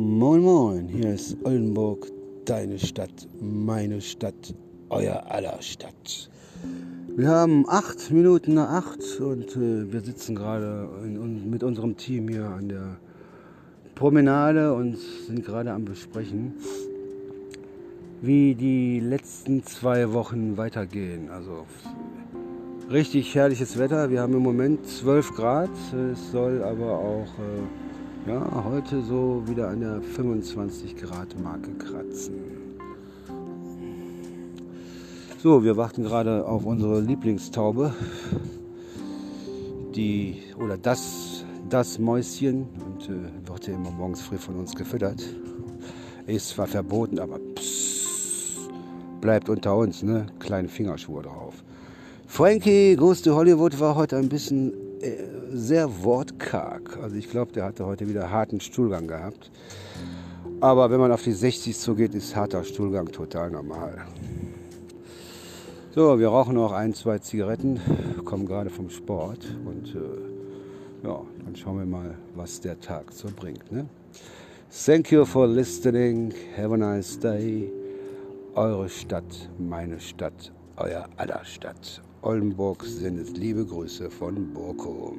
Moin Moin, hier ist Oldenburg, deine Stadt, meine Stadt, euer aller Stadt. Wir haben acht Minuten nach acht und äh, wir sitzen gerade mit unserem Team hier an der Promenade und sind gerade am Besprechen, wie die letzten zwei Wochen weitergehen. Also richtig herrliches Wetter. Wir haben im Moment 12 Grad. Es soll aber auch äh, ja, heute so wieder an der 25 Grad Marke kratzen. So, wir warten gerade auf unsere Lieblingstaube. Die oder das, das Mäuschen und äh, wird ja immer morgens früh von uns gefüttert. Ist zwar verboten, aber pss, bleibt unter uns, ne? Kleine Fingerschuhe drauf. Frankie Goes to Hollywood war heute ein bisschen sehr wortkarg. Also ich glaube, der hatte heute wieder harten Stuhlgang gehabt. Aber wenn man auf die 60 zugeht, ist harter Stuhlgang total normal. So, wir rauchen noch ein, zwei Zigaretten, kommen gerade vom Sport und äh, ja, dann schauen wir mal, was der Tag so bringt. Ne? Thank you for listening. Have a nice day. Eure Stadt, meine Stadt, euer aller Stadt. Oldenburg sendet liebe Grüße von Borkum.